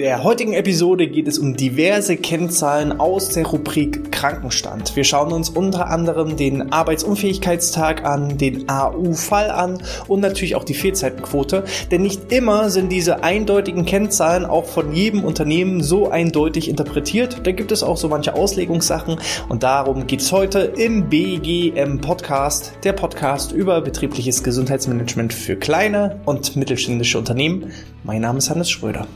der heutigen Episode geht es um diverse Kennzahlen aus der Rubrik Krankenstand. Wir schauen uns unter anderem den Arbeitsunfähigkeitstag an, den AU-Fall an und natürlich auch die Fehlzeitenquote, denn nicht immer sind diese eindeutigen Kennzahlen auch von jedem Unternehmen so eindeutig interpretiert. Da gibt es auch so manche Auslegungssachen und darum geht es heute im BGM Podcast, der Podcast über betriebliches Gesundheitsmanagement für kleine und mittelständische Unternehmen. Mein Name ist Hannes Schröder.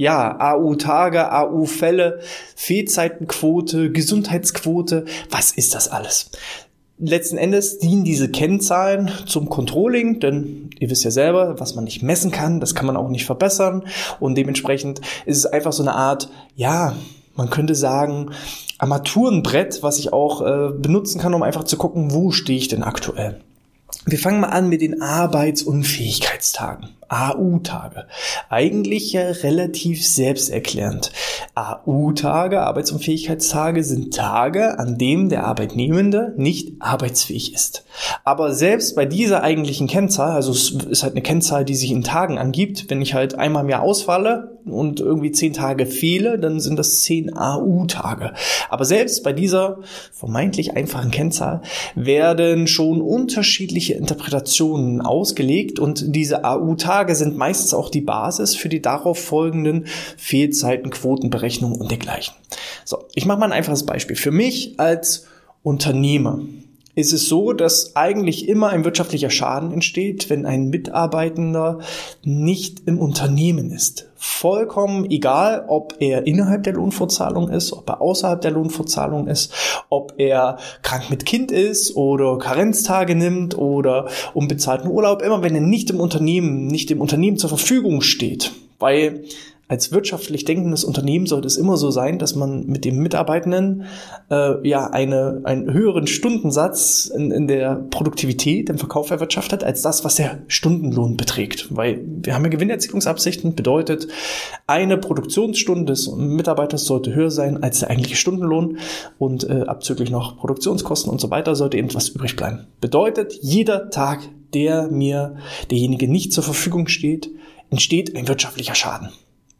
Ja, AU-Tage, AU-Fälle, Fehlzeitenquote, Gesundheitsquote, was ist das alles? Letzten Endes dienen diese Kennzahlen zum Controlling, denn ihr wisst ja selber, was man nicht messen kann, das kann man auch nicht verbessern und dementsprechend ist es einfach so eine Art, ja, man könnte sagen, Armaturenbrett, was ich auch äh, benutzen kann, um einfach zu gucken, wo stehe ich denn aktuell. Wir fangen mal an mit den Arbeitsunfähigkeitstagen. AU-Tage. Eigentlich ja relativ selbsterklärend. AU-Tage, Arbeitsunfähigkeitstage, sind Tage, an denen der Arbeitnehmende nicht arbeitsfähig ist. Aber selbst bei dieser eigentlichen Kennzahl, also es ist halt eine Kennzahl, die sich in Tagen angibt, wenn ich halt einmal im Jahr ausfalle und irgendwie zehn Tage fehle, dann sind das zehn AU-Tage. Aber selbst bei dieser vermeintlich einfachen Kennzahl werden schon unterschiedliche Interpretationen ausgelegt und diese AU-Tage Tage sind meistens auch die Basis für die darauf folgenden Fehlzeitenquotenberechnungen und dergleichen. So, ich mache mal ein einfaches Beispiel. Für mich als Unternehmer ist es so, dass eigentlich immer ein wirtschaftlicher Schaden entsteht, wenn ein Mitarbeitender nicht im Unternehmen ist. Vollkommen egal, ob er innerhalb der Lohnfortzahlung ist, ob er außerhalb der Lohnfortzahlung ist, ob er krank mit Kind ist oder Karenztage nimmt oder unbezahlten Urlaub, immer wenn er nicht im Unternehmen, nicht dem Unternehmen zur Verfügung steht. Weil als wirtschaftlich denkendes Unternehmen sollte es immer so sein, dass man mit dem Mitarbeitenden äh, ja eine, einen höheren Stundensatz in, in der Produktivität, im Verkauf erwirtschaftet, als das, was der Stundenlohn beträgt. Weil wir haben ja Gewinnerzielungsabsichten, bedeutet, eine Produktionsstunde des Mitarbeiters sollte höher sein als der eigentliche Stundenlohn und äh, abzüglich noch Produktionskosten und so weiter sollte eben was übrig bleiben. Bedeutet, jeder Tag, der mir derjenige nicht zur Verfügung steht, entsteht ein wirtschaftlicher Schaden.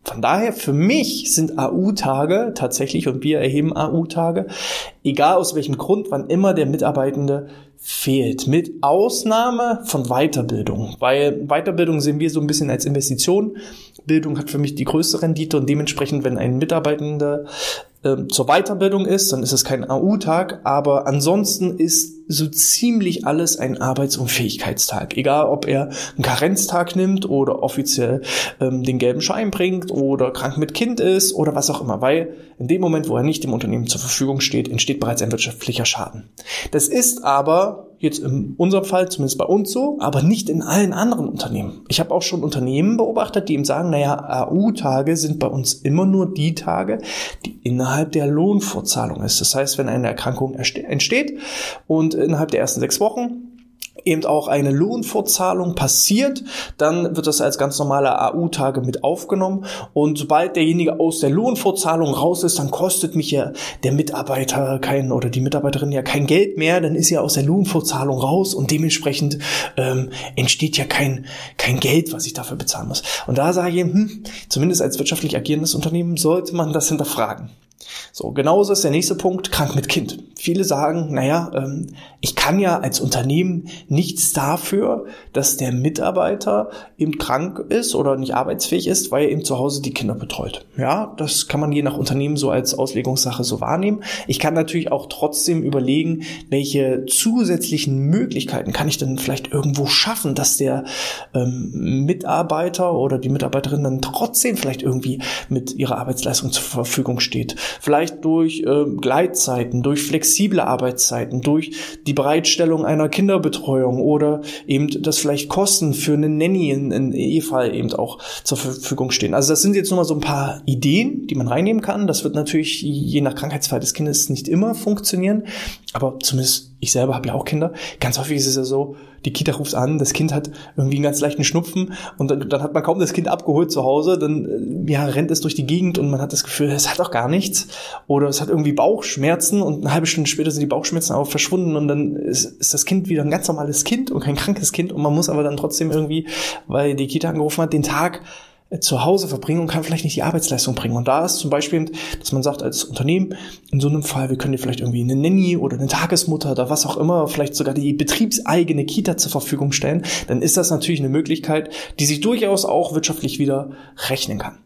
Von daher, für mich sind AU-Tage tatsächlich, und wir erheben AU-Tage, egal aus welchem Grund, wann immer der Mitarbeitende fehlt. Mit Ausnahme von Weiterbildung. Weil Weiterbildung sehen wir so ein bisschen als Investition. Bildung hat für mich die größte Rendite und dementsprechend, wenn ein Mitarbeitender äh, zur Weiterbildung ist, dann ist es kein AU-Tag, aber ansonsten ist so ziemlich alles ein Arbeitsunfähigkeitstag. Egal, ob er einen Karenztag nimmt oder offiziell ähm, den gelben Schein bringt oder krank mit Kind ist oder was auch immer, weil in dem Moment, wo er nicht dem Unternehmen zur Verfügung steht, entsteht bereits ein wirtschaftlicher Schaden. Das ist aber jetzt in unserem Fall zumindest bei uns so, aber nicht in allen anderen Unternehmen. Ich habe auch schon Unternehmen beobachtet, die ihm sagen, naja, AU-Tage sind bei uns immer nur die Tage, die innerhalb der Lohnfortzahlung ist. Das heißt, wenn eine Erkrankung entsteht und innerhalb der ersten sechs Wochen eben auch eine Lohnfortzahlung passiert, dann wird das als ganz normale AU-Tage mit aufgenommen und sobald derjenige aus der Lohnfortzahlung raus ist, dann kostet mich ja der Mitarbeiter kein oder die Mitarbeiterin ja kein Geld mehr, dann ist ja aus der Lohnfortzahlung raus und dementsprechend ähm, entsteht ja kein, kein Geld, was ich dafür bezahlen muss. Und da sage ich, hm, zumindest als wirtschaftlich agierendes Unternehmen sollte man das hinterfragen. So, genauso ist der nächste Punkt, krank mit Kind. Viele sagen, naja, ähm, ich kann ja als Unternehmen nichts dafür, dass der Mitarbeiter eben krank ist oder nicht arbeitsfähig ist, weil er eben zu Hause die Kinder betreut. Ja, das kann man je nach Unternehmen so als Auslegungssache so wahrnehmen. Ich kann natürlich auch trotzdem überlegen, welche zusätzlichen Möglichkeiten kann ich denn vielleicht irgendwo schaffen, dass der ähm, Mitarbeiter oder die Mitarbeiterin dann trotzdem vielleicht irgendwie mit ihrer Arbeitsleistung zur Verfügung steht vielleicht durch äh, Gleitzeiten, durch flexible Arbeitszeiten, durch die Bereitstellung einer Kinderbetreuung oder eben, dass vielleicht Kosten für eine Nanny in, in E-Fall eben auch zur Verfügung stehen. Also das sind jetzt nur mal so ein paar Ideen, die man reinnehmen kann. Das wird natürlich je nach Krankheitsfall des Kindes nicht immer funktionieren, aber zumindest ich selber habe ja auch Kinder. Ganz häufig ist es ja so, die Kita ruft an, das Kind hat irgendwie einen ganz leichten Schnupfen und dann, dann hat man kaum das Kind abgeholt zu Hause, dann äh, ja, rennt es durch die Gegend und man hat das Gefühl, es hat doch gar nichts. Oder es hat irgendwie Bauchschmerzen und eine halbe Stunde später sind die Bauchschmerzen auch verschwunden und dann ist, ist das Kind wieder ein ganz normales Kind und kein krankes Kind und man muss aber dann trotzdem irgendwie, weil die Kita angerufen hat, den Tag zu Hause verbringen und kann vielleicht nicht die Arbeitsleistung bringen. Und da ist zum Beispiel, dass man sagt als Unternehmen, in so einem Fall, wir können dir vielleicht irgendwie eine Nanny oder eine Tagesmutter oder was auch immer, vielleicht sogar die betriebseigene Kita zur Verfügung stellen, dann ist das natürlich eine Möglichkeit, die sich durchaus auch wirtschaftlich wieder rechnen kann.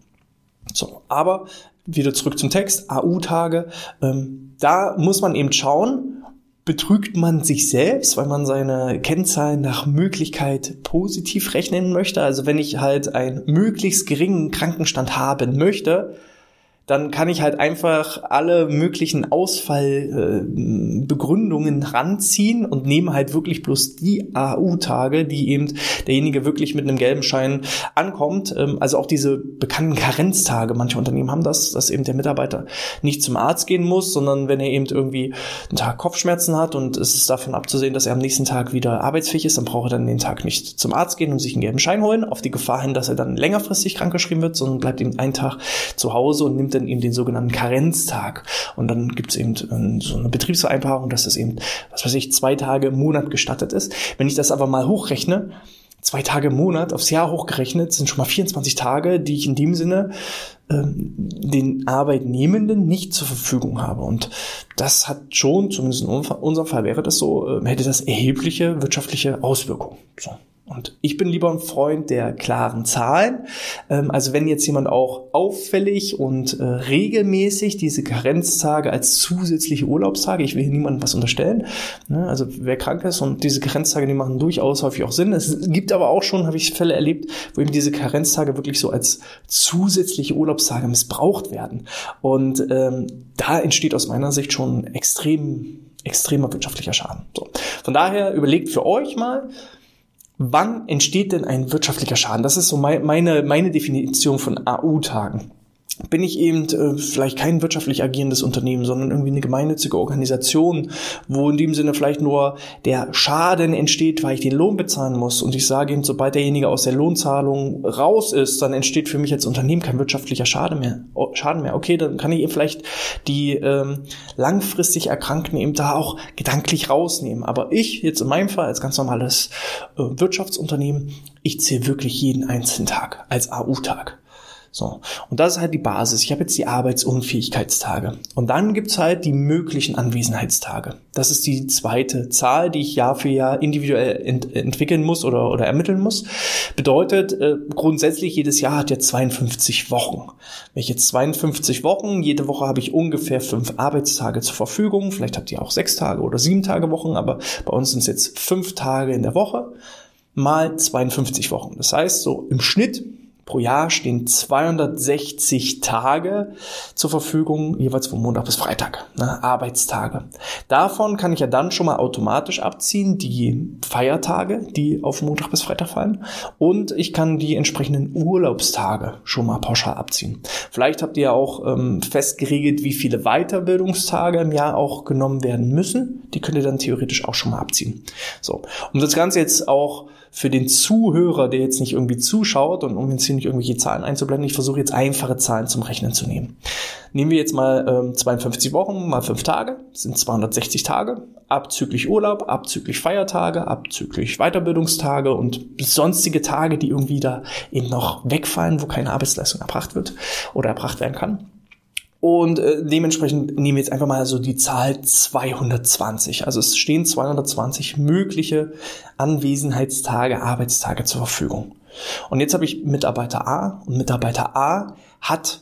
So, aber wieder zurück zum Text, AU-Tage, ähm, da muss man eben schauen, betrügt man sich selbst, weil man seine Kennzahlen nach Möglichkeit positiv rechnen möchte. Also wenn ich halt einen möglichst geringen Krankenstand haben möchte, dann kann ich halt einfach alle möglichen Ausfallbegründungen äh, ranziehen und nehme halt wirklich bloß die AU-Tage, die eben derjenige wirklich mit einem gelben Schein ankommt. Ähm, also auch diese bekannten Karenztage. Manche Unternehmen haben das, dass eben der Mitarbeiter nicht zum Arzt gehen muss, sondern wenn er eben irgendwie einen Tag Kopfschmerzen hat und es ist davon abzusehen, dass er am nächsten Tag wieder arbeitsfähig ist, dann braucht er dann den Tag nicht zum Arzt gehen und sich einen gelben Schein holen, auf die Gefahr hin, dass er dann längerfristig krankgeschrieben wird, sondern bleibt eben einen Tag zu Hause und nimmt dann eben den sogenannten Karenztag. Und dann gibt es eben ähm, so eine Betriebsvereinbarung, dass es eben, was weiß ich, zwei Tage im Monat gestattet ist. Wenn ich das aber mal hochrechne, zwei Tage im Monat aufs Jahr hochgerechnet sind schon mal 24 Tage, die ich in dem Sinne ähm, den Arbeitnehmenden nicht zur Verfügung habe. Und das hat schon, zumindest in unserem Fall wäre das so, äh, hätte das erhebliche wirtschaftliche Auswirkungen. So. Und ich bin lieber ein Freund der klaren Zahlen. Ähm, also wenn jetzt jemand auch auffällig und äh, regelmäßig diese Karenztage als zusätzliche Urlaubstage, ich will hier niemandem was unterstellen, ne? also wer krank ist und diese Karenztage, die machen durchaus häufig auch Sinn. Es gibt aber auch schon, habe ich Fälle erlebt, wo eben diese Karenztage wirklich so als zusätzliche Urlaubstage missbraucht werden. Und ähm, da entsteht aus meiner Sicht schon extrem extremer wirtschaftlicher Schaden. So. Von daher überlegt für euch mal, Wann entsteht denn ein wirtschaftlicher Schaden? Das ist so meine, meine Definition von AU-Tagen bin ich eben äh, vielleicht kein wirtschaftlich agierendes Unternehmen, sondern irgendwie eine gemeinnützige Organisation, wo in dem Sinne vielleicht nur der Schaden entsteht, weil ich den Lohn bezahlen muss. Und ich sage eben, sobald derjenige aus der Lohnzahlung raus ist, dann entsteht für mich als Unternehmen kein wirtschaftlicher Schaden mehr. Schaden mehr. Okay, dann kann ich eben vielleicht die ähm, langfristig Erkrankten eben da auch gedanklich rausnehmen. Aber ich jetzt in meinem Fall als ganz normales äh, Wirtschaftsunternehmen, ich zähle wirklich jeden einzelnen Tag als AU-Tag. So. Und das ist halt die Basis. Ich habe jetzt die Arbeitsunfähigkeitstage. Und dann gibt's halt die möglichen Anwesenheitstage. Das ist die zweite Zahl, die ich Jahr für Jahr individuell ent entwickeln muss oder, oder ermitteln muss. Bedeutet, äh, grundsätzlich jedes Jahr hat ja 52 Wochen. Wenn ich jetzt 52 Wochen, jede Woche habe ich ungefähr fünf Arbeitstage zur Verfügung. Vielleicht habt ihr auch sechs Tage oder sieben Tage Wochen, aber bei uns sind es jetzt fünf Tage in der Woche mal 52 Wochen. Das heißt, so im Schnitt Pro Jahr stehen 260 Tage zur Verfügung, jeweils von Montag bis Freitag, ne, Arbeitstage. Davon kann ich ja dann schon mal automatisch abziehen, die Feiertage, die auf Montag bis Freitag fallen. Und ich kann die entsprechenden Urlaubstage schon mal pauschal abziehen. Vielleicht habt ihr ja auch ähm, festgeregelt, wie viele Weiterbildungstage im Jahr auch genommen werden müssen. Die könnt ihr dann theoretisch auch schon mal abziehen. So, um das Ganze jetzt auch für den Zuhörer, der jetzt nicht irgendwie zuschaut und um jetzt hier nicht irgendwelche Zahlen einzublenden, ich versuche jetzt einfache Zahlen zum Rechnen zu nehmen. Nehmen wir jetzt mal ähm, 52 Wochen mal 5 Tage, sind 260 Tage, abzüglich Urlaub, abzüglich Feiertage, abzüglich Weiterbildungstage und sonstige Tage, die irgendwie da eben noch wegfallen, wo keine Arbeitsleistung erbracht wird oder erbracht werden kann. Und äh, dementsprechend nehmen wir jetzt einfach mal so die Zahl 220. Also es stehen 220 mögliche Anwesenheitstage, Arbeitstage zur Verfügung. Und jetzt habe ich Mitarbeiter A und Mitarbeiter A hat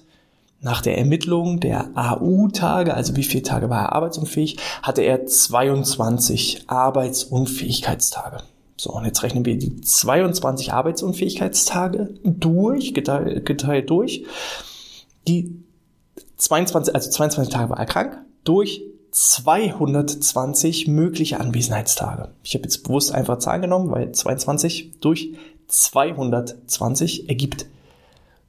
nach der Ermittlung der AU-Tage, also wie viele Tage war er arbeitsunfähig, hatte er 22 Arbeitsunfähigkeitstage. So, und jetzt rechnen wir die 22 Arbeitsunfähigkeitstage durch, geteilt, geteilt durch. Die 22, also 22 Tage war er krank, durch 220 mögliche Anwesenheitstage. Ich habe jetzt bewusst einfach Zahlen genommen, weil 22 durch 220 ergibt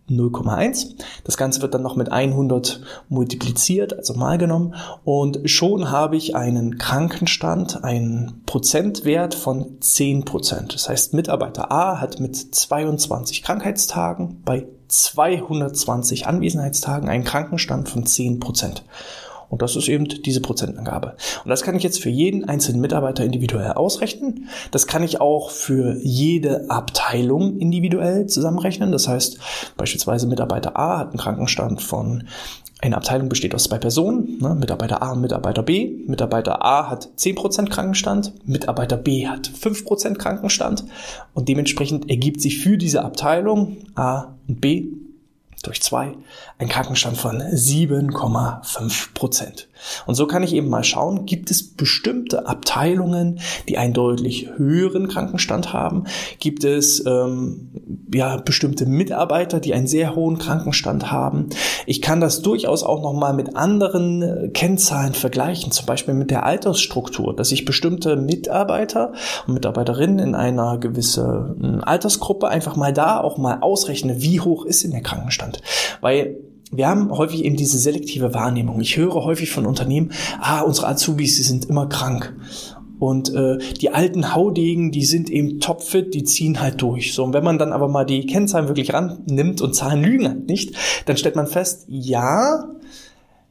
0,1. Das Ganze wird dann noch mit 100 multipliziert, also mal genommen. Und schon habe ich einen Krankenstand, einen Prozentwert von 10 Prozent. Das heißt, Mitarbeiter A hat mit 22 Krankheitstagen bei 220 Anwesenheitstagen einen Krankenstand von 10 Prozent. Und das ist eben diese Prozentangabe. Und das kann ich jetzt für jeden einzelnen Mitarbeiter individuell ausrechnen. Das kann ich auch für jede Abteilung individuell zusammenrechnen. Das heißt, beispielsweise Mitarbeiter A hat einen Krankenstand von eine Abteilung besteht aus zwei Personen, ne, Mitarbeiter A und Mitarbeiter B. Mitarbeiter A hat 10% Krankenstand, Mitarbeiter B hat 5% Krankenstand und dementsprechend ergibt sich für diese Abteilung A und B durch zwei ein Krankenstand von 7,5 Prozent. Und so kann ich eben mal schauen, gibt es bestimmte Abteilungen, die einen deutlich höheren Krankenstand haben? Gibt es ähm, ja bestimmte Mitarbeiter, die einen sehr hohen Krankenstand haben? Ich kann das durchaus auch noch mal mit anderen äh, Kennzahlen vergleichen, zum Beispiel mit der Altersstruktur, dass ich bestimmte Mitarbeiter und Mitarbeiterinnen in einer gewissen Altersgruppe einfach mal da auch mal ausrechne, wie hoch ist denn der Krankenstand? Weil wir haben häufig eben diese selektive Wahrnehmung. Ich höre häufig von Unternehmen, ah, unsere Azubis, die sind immer krank. Und äh, die alten Haudegen, die sind eben topfit, die ziehen halt durch. So, und wenn man dann aber mal die Kennzahlen wirklich rannimmt und Zahlen lügen halt nicht, dann stellt man fest, ja,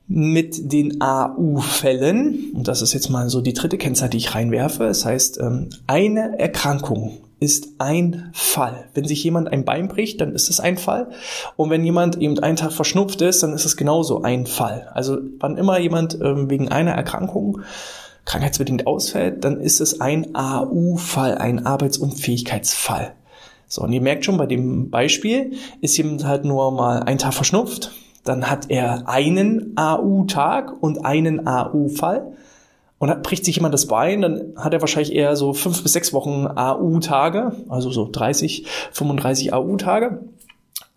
mit den AU-Fällen, und das ist jetzt mal so die dritte Kennzahl, die ich reinwerfe, das heißt, ähm, eine Erkrankung ist ein Fall. Wenn sich jemand ein Bein bricht, dann ist es ein Fall. Und wenn jemand eben einen Tag verschnupft ist, dann ist es genauso ein Fall. Also wann immer jemand ähm, wegen einer Erkrankung krankheitsbedingt ausfällt, dann ist es ein AU-Fall, ein Arbeitsunfähigkeitsfall. So, und ihr merkt schon, bei dem Beispiel ist jemand halt nur mal einen Tag verschnupft, dann hat er einen AU-Tag und einen AU-Fall und hat, bricht sich jemand das Bein, dann hat er wahrscheinlich eher so fünf bis sechs Wochen AU-Tage, also so 30, 35 AU-Tage.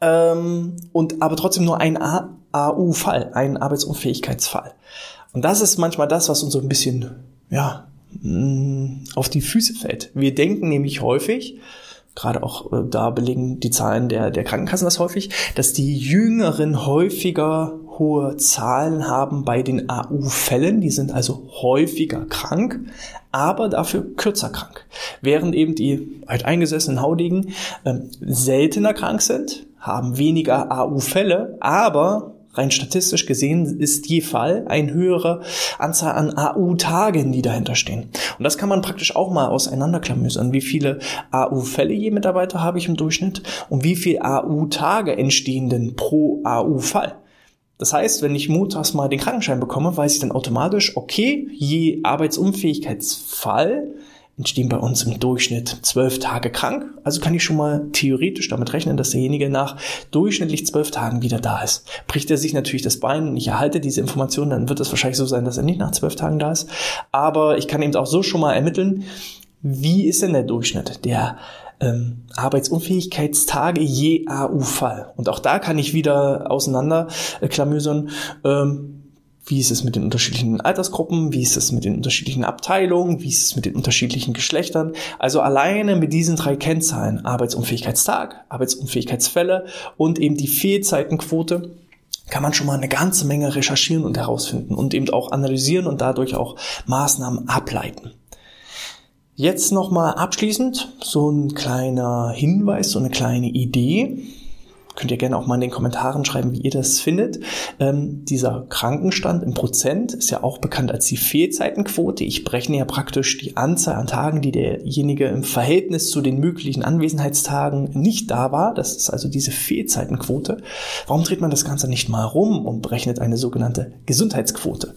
Ähm, und aber trotzdem nur ein AU-Fall, ein Arbeitsunfähigkeitsfall. Und das ist manchmal das, was uns so ein bisschen, ja, mm, auf die Füße fällt. Wir denken nämlich häufig, gerade auch äh, da belegen die Zahlen der, der Krankenkassen das häufig, dass die Jüngeren häufiger hohe Zahlen haben bei den AU-Fällen. Die sind also häufiger krank, aber dafür kürzer krank. Während eben die alteingesessenen Haudegen äh, seltener krank sind, haben weniger AU-Fälle, aber rein statistisch gesehen ist je Fall ein höhere Anzahl an AU-Tagen, die dahinter stehen. Und das kann man praktisch auch mal auseinanderklamüsern. Wie viele AU-Fälle je Mitarbeiter habe ich im Durchschnitt und wie viele AU-Tage entstehen denn pro AU-Fall? Das heißt, wenn ich montags mal den Krankenschein bekomme, weiß ich dann automatisch, okay, je Arbeitsunfähigkeitsfall entstehen bei uns im Durchschnitt zwölf Tage krank. Also kann ich schon mal theoretisch damit rechnen, dass derjenige nach durchschnittlich zwölf Tagen wieder da ist. Bricht er sich natürlich das Bein und ich erhalte diese Information, dann wird es wahrscheinlich so sein, dass er nicht nach zwölf Tagen da ist. Aber ich kann eben auch so schon mal ermitteln, wie ist denn der Durchschnitt der ähm, Arbeitsunfähigkeitstage je AU-Fall. Und auch da kann ich wieder auseinander äh, ähm, wie ist es mit den unterschiedlichen Altersgruppen? Wie ist es mit den unterschiedlichen Abteilungen? Wie ist es mit den unterschiedlichen Geschlechtern? Also alleine mit diesen drei Kennzahlen, Arbeitsunfähigkeitstag, Arbeitsunfähigkeitsfälle und eben die Fehlzeitenquote, kann man schon mal eine ganze Menge recherchieren und herausfinden und eben auch analysieren und dadurch auch Maßnahmen ableiten. Jetzt nochmal abschließend so ein kleiner Hinweis, so eine kleine Idee könnt ihr gerne auch mal in den Kommentaren schreiben, wie ihr das findet. Ähm, dieser Krankenstand im Prozent ist ja auch bekannt als die Fehlzeitenquote. Ich berechne ja praktisch die Anzahl an Tagen, die derjenige im Verhältnis zu den möglichen Anwesenheitstagen nicht da war. Das ist also diese Fehlzeitenquote. Warum dreht man das Ganze nicht mal rum und berechnet eine sogenannte Gesundheitsquote?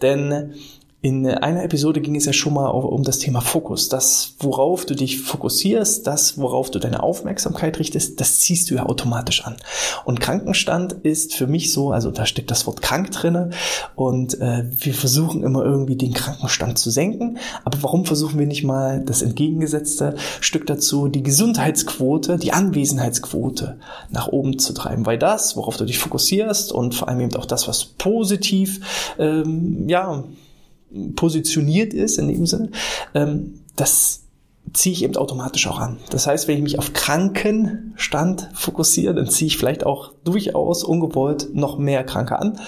Denn in einer Episode ging es ja schon mal um das Thema Fokus. Das, worauf du dich fokussierst, das, worauf du deine Aufmerksamkeit richtest, das ziehst du ja automatisch an. Und Krankenstand ist für mich so, also da steckt das Wort krank drinne und äh, wir versuchen immer irgendwie den Krankenstand zu senken. Aber warum versuchen wir nicht mal das entgegengesetzte Stück dazu, die Gesundheitsquote, die Anwesenheitsquote nach oben zu treiben? Weil das, worauf du dich fokussierst und vor allem eben auch das, was positiv, ähm, ja, positioniert ist in dem Sinne, ähm, das ziehe ich eben automatisch auch an. Das heißt, wenn ich mich auf Krankenstand fokussiere, dann ziehe ich vielleicht auch durchaus ungewollt noch mehr Kranke an.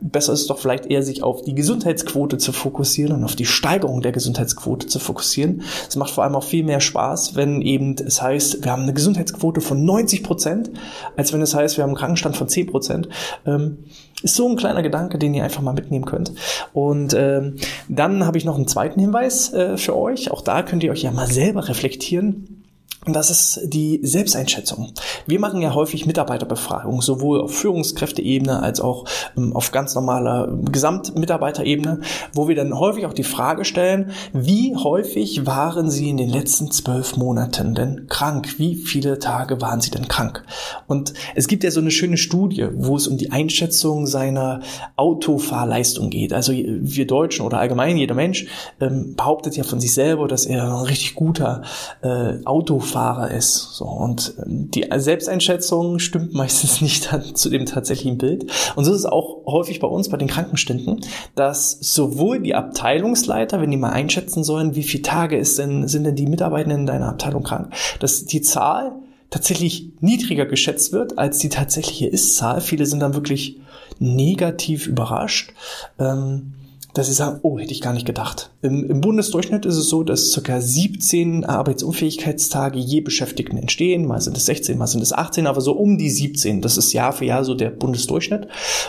Besser ist es doch vielleicht eher, sich auf die Gesundheitsquote zu fokussieren und auf die Steigerung der Gesundheitsquote zu fokussieren. Es macht vor allem auch viel mehr Spaß, wenn eben es heißt, wir haben eine Gesundheitsquote von 90 Prozent, als wenn es heißt, wir haben einen Krankenstand von 10 Prozent. Ähm, ist so ein kleiner Gedanke, den ihr einfach mal mitnehmen könnt. Und ähm, dann habe ich noch einen zweiten Hinweis äh, für euch. Auch da könnt ihr euch ja mal selber reflektieren. Und das ist die Selbsteinschätzung. Wir machen ja häufig Mitarbeiterbefragungen, sowohl auf Führungskräfteebene als auch ähm, auf ganz normaler Gesamtmitarbeiterebene, wo wir dann häufig auch die Frage stellen, wie häufig waren Sie in den letzten zwölf Monaten denn krank? Wie viele Tage waren Sie denn krank? Und es gibt ja so eine schöne Studie, wo es um die Einschätzung seiner Autofahrleistung geht. Also wir Deutschen oder allgemein jeder Mensch ähm, behauptet ja von sich selber, dass er ein richtig guter äh, Autofahrer Fahrer ist. So, und ähm, die Selbsteinschätzung stimmt meistens nicht zu dem tatsächlichen Bild. Und so ist es auch häufig bei uns bei den Krankenständen, dass sowohl die Abteilungsleiter, wenn die mal einschätzen sollen, wie viele Tage ist denn, sind denn die Mitarbeitenden in deiner Abteilung krank, dass die Zahl tatsächlich niedriger geschätzt wird als die tatsächliche Ist-Zahl. Viele sind dann wirklich negativ überrascht. Ähm, dass sie sagen, oh, hätte ich gar nicht gedacht. Im, Im, Bundesdurchschnitt ist es so, dass circa 17 Arbeitsunfähigkeitstage je Beschäftigten entstehen. Mal sind es 16, mal sind es 18, aber so um die 17. Das ist Jahr für Jahr so der Bundesdurchschnitt.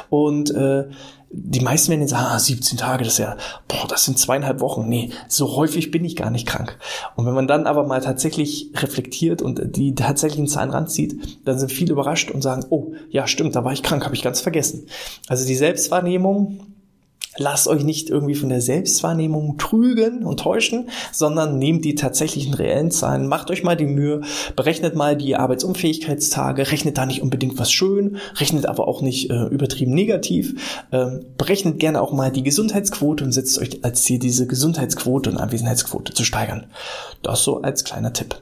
Und äh, die meisten werden jetzt sagen, ah, 17 Tage, das ist ja, boah, das sind zweieinhalb Wochen. Nee, so häufig bin ich gar nicht krank. Und wenn man dann aber mal tatsächlich reflektiert und die tatsächlichen Zahlen ranzieht, dann sind viele überrascht und sagen, oh, ja, stimmt, da war ich krank, habe ich ganz vergessen. Also die Selbstwahrnehmung Lasst euch nicht irgendwie von der Selbstwahrnehmung trügen und täuschen, sondern nehmt die tatsächlichen reellen Zahlen, macht euch mal die Mühe, berechnet mal die Arbeitsunfähigkeitstage, rechnet da nicht unbedingt was schön, rechnet aber auch nicht äh, übertrieben negativ, ähm, berechnet gerne auch mal die Gesundheitsquote und setzt euch als Ziel, diese Gesundheitsquote und Anwesenheitsquote zu steigern. Das so als kleiner Tipp.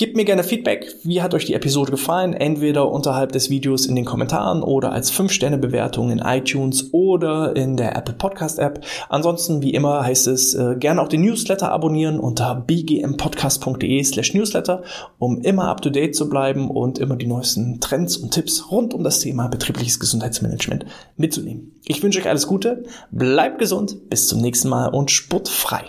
Gebt mir gerne Feedback. Wie hat euch die Episode gefallen? Entweder unterhalb des Videos in den Kommentaren oder als 5-Sterne-Bewertung in iTunes oder in der Apple Podcast App. Ansonsten, wie immer, heißt es äh, gerne auch den Newsletter abonnieren unter bgmpodcast.de slash newsletter, um immer up to date zu bleiben und immer die neuesten Trends und Tipps rund um das Thema betriebliches Gesundheitsmanagement mitzunehmen. Ich wünsche euch alles Gute, bleibt gesund, bis zum nächsten Mal und sportfrei.